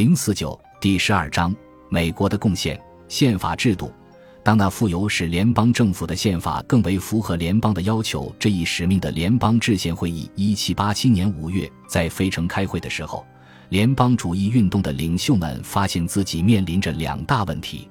零四九第十二章美国的贡献宪法制度。当那富有使联邦政府的宪法更为符合联邦的要求这一使命的联邦制宪会议一七八七年五月在费城开会的时候，联邦主义运动的领袖们发现自己面临着两大问题：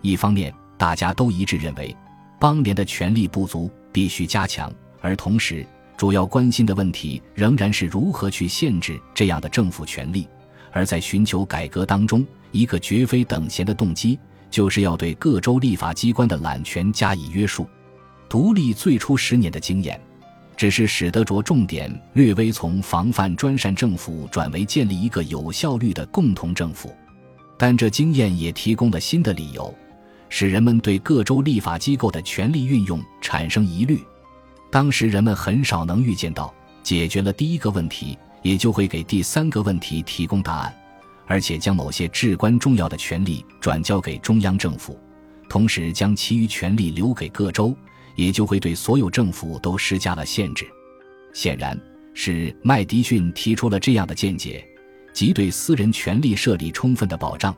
一方面，大家都一致认为邦联的权力不足，必须加强；而同时，主要关心的问题仍然是如何去限制这样的政府权力。而在寻求改革当中，一个绝非等闲的动机，就是要对各州立法机关的揽权加以约束。独立最初十年的经验，只是使得着重点略微从防范专擅政府转为建立一个有效率的共同政府。但这经验也提供了新的理由，使人们对各州立法机构的权力运用产生疑虑。当时人们很少能预见到，解决了第一个问题。也就会给第三个问题提供答案，而且将某些至关重要的权利转交给中央政府，同时将其余权利留给各州，也就会对所有政府都施加了限制。显然，是麦迪逊提出了这样的见解，即对私人权利设立充分的保障，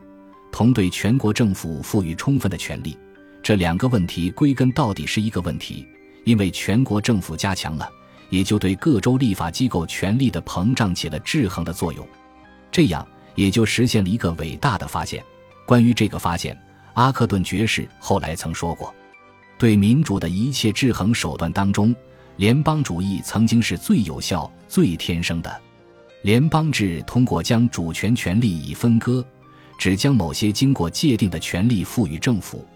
同对全国政府赋予充分的权利。这两个问题归根到底是一个问题，因为全国政府加强了。也就对各州立法机构权力的膨胀起了制衡的作用，这样也就实现了一个伟大的发现。关于这个发现，阿克顿爵士后来曾说过：“对民主的一切制衡手段当中，联邦主义曾经是最有效、最天生的。联邦制通过将主权权力以分割，只将某些经过界定的权利赋予政府，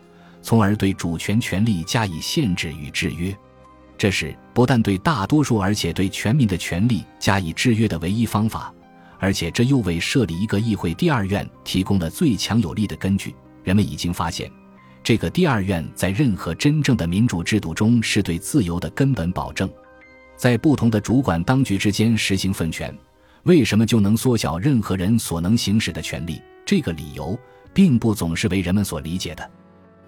从而对主权权力加以限制与制约。”这是不但对大多数，而且对全民的权利加以制约的唯一方法，而且这又为设立一个议会第二院提供了最强有力的根据。人们已经发现，这个第二院在任何真正的民主制度中是对自由的根本保证。在不同的主管当局之间实行分权，为什么就能缩小任何人所能行使的权利？这个理由并不总是为人们所理解的。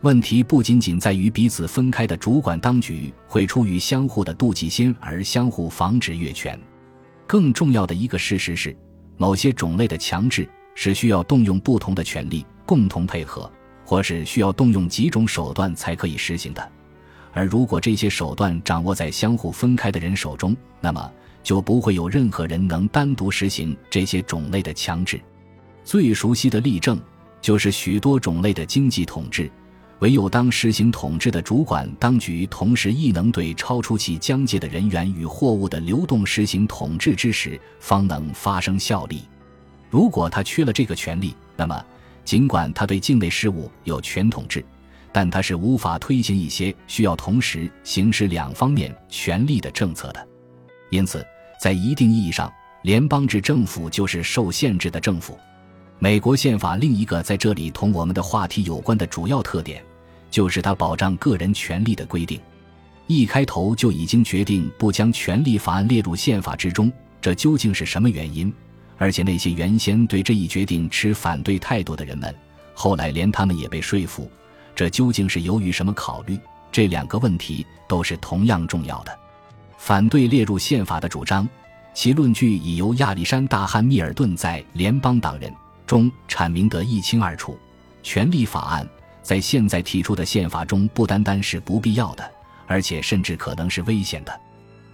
问题不仅仅在于彼此分开的主管当局会出于相互的妒忌心而相互防止越权，更重要的一个事实是，某些种类的强制是需要动用不同的权力共同配合，或是需要动用几种手段才可以实行的。而如果这些手段掌握在相互分开的人手中，那么就不会有任何人能单独实行这些种类的强制。最熟悉的例证就是许多种类的经济统治。唯有当实行统治的主管当局同时亦能对超出其疆界的人员与货物的流动实行统治之时，方能发生效力。如果他缺了这个权利，那么尽管他对境内事务有权统治，但他是无法推行一些需要同时行使两方面权力的政策的。因此，在一定意义上，联邦制政府就是受限制的政府。美国宪法另一个在这里同我们的话题有关的主要特点。就是他保障个人权利的规定，一开头就已经决定不将权利法案列入宪法之中，这究竟是什么原因？而且那些原先对这一决定持反对态度的人们，后来连他们也被说服，这究竟是由于什么考虑？这两个问题都是同样重要的。反对列入宪法的主张，其论据已由亚历山大·汉密尔顿在《联邦党人》中阐明得一清二楚。权利法案。在现在提出的宪法中，不单单是不必要的，而且甚至可能是危险的。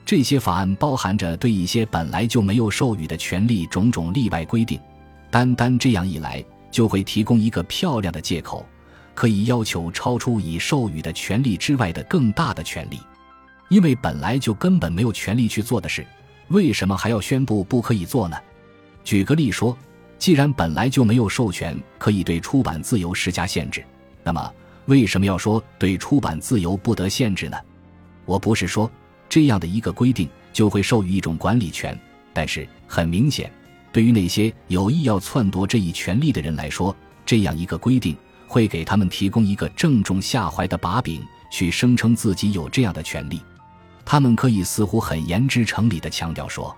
这些法案包含着对一些本来就没有授予的权利种种例外规定，单单这样一来，就会提供一个漂亮的借口，可以要求超出已授予的权利之外的更大的权利。因为本来就根本没有权利去做的事，为什么还要宣布不可以做呢？举个例说，既然本来就没有授权可以对出版自由施加限制。那么，为什么要说对出版自由不得限制呢？我不是说这样的一个规定就会授予一种管理权，但是很明显，对于那些有意要篡夺这一权利的人来说，这样一个规定会给他们提供一个正中下怀的把柄，去声称自己有这样的权利。他们可以似乎很言之成理地强调说，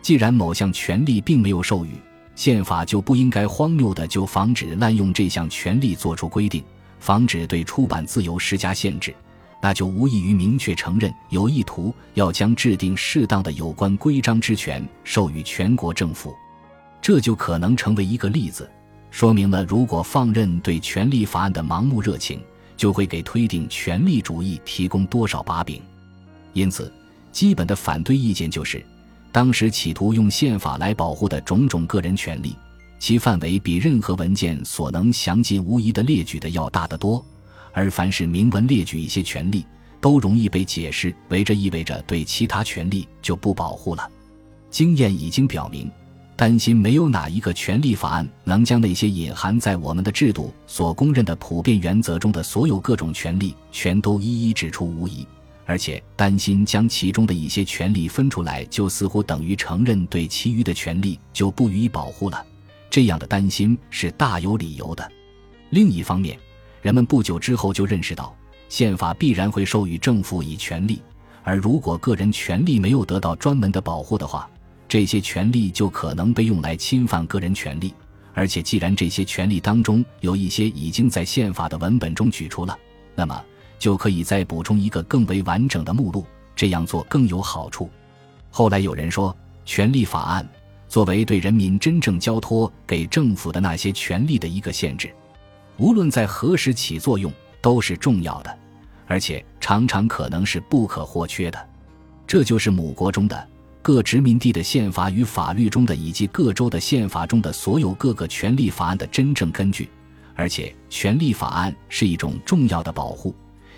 既然某项权利并没有授予，宪法就不应该荒谬地就防止滥用这项权利做出规定。防止对出版自由施加限制，那就无异于明确承认有意图要将制定适当的有关规章之权授予全国政府。这就可能成为一个例子，说明了如果放任对权力法案的盲目热情，就会给推定权力主义提供多少把柄。因此，基本的反对意见就是，当时企图用宪法来保护的种种个人权利，其范围比任何文件所能详尽无疑的列举的要大得多。而凡是明文列举一些权利，都容易被解释为这意味着对其他权利就不保护了。经验已经表明，担心没有哪一个权利法案能将那些隐含在我们的制度所公认的普遍原则中的所有各种权利全都一一指出无疑。而且担心将其中的一些权利分出来，就似乎等于承认对其余的权利就不予以保护了。这样的担心是大有理由的。另一方面，人们不久之后就认识到，宪法必然会授予政府以权利，而如果个人权利没有得到专门的保护的话，这些权利就可能被用来侵犯个人权利。而且，既然这些权利当中有一些已经在宪法的文本中举出了，那么。就可以再补充一个更为完整的目录，这样做更有好处。后来有人说，权利法案作为对人民真正交托给政府的那些权利的一个限制，无论在何时起作用都是重要的，而且常常可能是不可或缺的。这就是母国中的各殖民地的宪法与法律中的，以及各州的宪法中的所有各个权利法案的真正根据。而且，权利法案是一种重要的保护。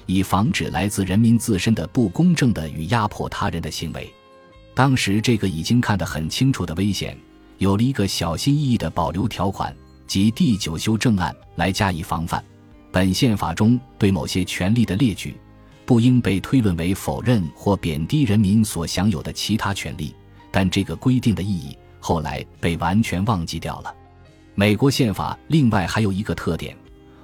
以防止来自人民自身的不公正的与压迫他人的行为。当时这个已经看得很清楚的危险，有了一个小心翼翼的保留条款，即第九修正案来加以防范。本宪法中对某些权利的列举，不应被推论为否认或贬低人民所享有的其他权利。但这个规定的意义后来被完全忘记掉了。美国宪法另外还有一个特点，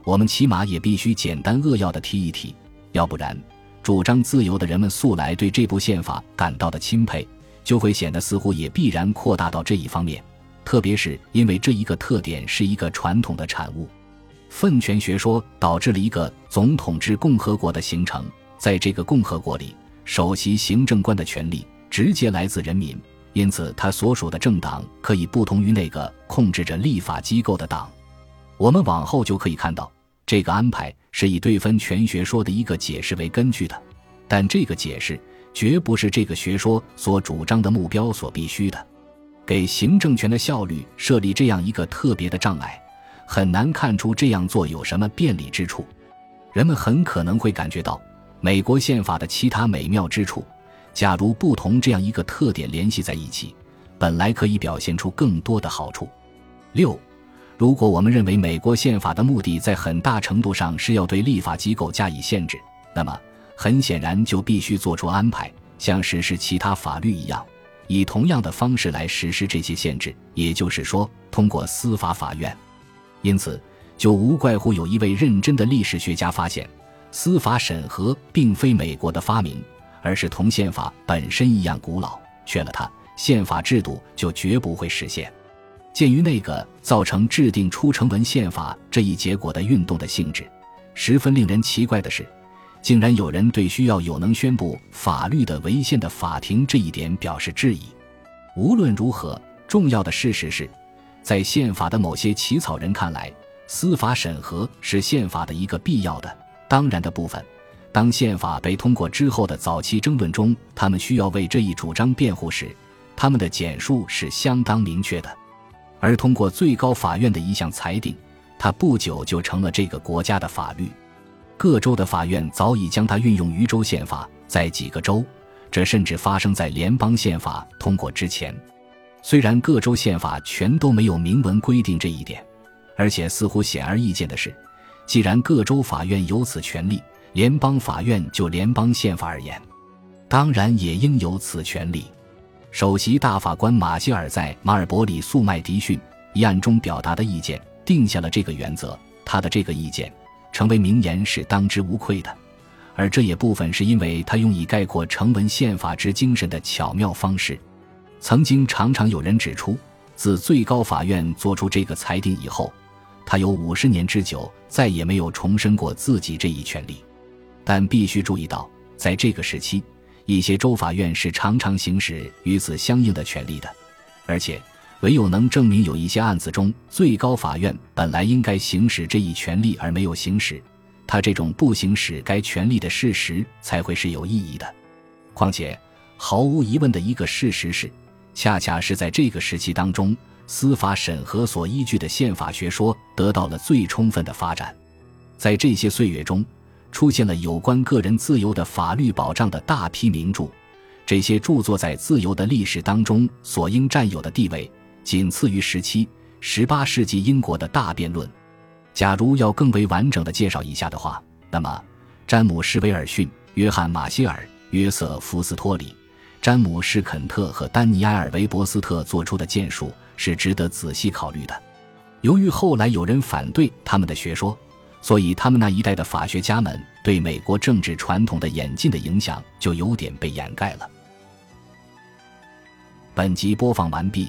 我们起码也必须简单扼要的提一提。要不然，主张自由的人们素来对这部宪法感到的钦佩，就会显得似乎也必然扩大到这一方面。特别是因为这一个特点是一个传统的产物，分权学说导致了一个总统制共和国的形成。在这个共和国里，首席行政官的权力直接来自人民，因此他所属的政党可以不同于那个控制着立法机构的党。我们往后就可以看到。这个安排是以对分权学说的一个解释为根据的，但这个解释绝不是这个学说所主张的目标所必须的。给行政权的效率设立这样一个特别的障碍，很难看出这样做有什么便利之处。人们很可能会感觉到美国宪法的其他美妙之处，假如不同这样一个特点联系在一起，本来可以表现出更多的好处。六。如果我们认为美国宪法的目的在很大程度上是要对立法机构加以限制，那么很显然就必须做出安排，像实施其他法律一样，以同样的方式来实施这些限制，也就是说，通过司法法院。因此，就无怪乎有一位认真的历史学家发现，司法审核并非美国的发明，而是同宪法本身一样古老，缺了它，宪法制度就绝不会实现。鉴于那个造成制定出成文宪法这一结果的运动的性质，十分令人奇怪的是，竟然有人对需要有能宣布法律的违宪的法庭这一点表示质疑。无论如何，重要的事实是，在宪法的某些起草人看来，司法审核是宪法的一个必要的、当然的部分。当宪法被通过之后的早期争论中，他们需要为这一主张辩护时，他们的简述是相当明确的。而通过最高法院的一项裁定，它不久就成了这个国家的法律。各州的法院早已将它运用于州宪法，在几个州，这甚至发生在联邦宪法通过之前。虽然各州宪法全都没有明文规定这一点，而且似乎显而易见的是，既然各州法院有此权利，联邦法院就联邦宪法而言，当然也应有此权利。首席大法官马歇尔在马尔伯里诉麦迪逊一案中表达的意见，定下了这个原则。他的这个意见成为名言是当之无愧的，而这也部分是因为他用以概括成文宪法之精神的巧妙方式。曾经常常有人指出，自最高法院作出这个裁定以后，他有五十年之久再也没有重申过自己这一权利。但必须注意到，在这个时期。一些州法院是常常行使与此相应的权利的，而且唯有能证明有一些案子中最高法院本来应该行使这一权利而没有行使，他这种不行使该权利的事实才会是有意义的。况且，毫无疑问的一个事实是，恰恰是在这个时期当中，司法审核所依据的宪法学说得到了最充分的发展。在这些岁月中，出现了有关个人自由的法律保障的大批名著，这些著作在自由的历史当中所应占有的地位。仅次于十七、十八世纪英国的大辩论。假如要更为完整的介绍一下的话，那么詹姆士·威尔逊、约翰·马歇尔、约瑟·福斯托里、詹姆士·肯特和丹尼埃尔·韦伯斯特做出的建树是值得仔细考虑的。由于后来有人反对他们的学说，所以他们那一代的法学家们对美国政治传统的演进的影响就有点被掩盖了。本集播放完毕。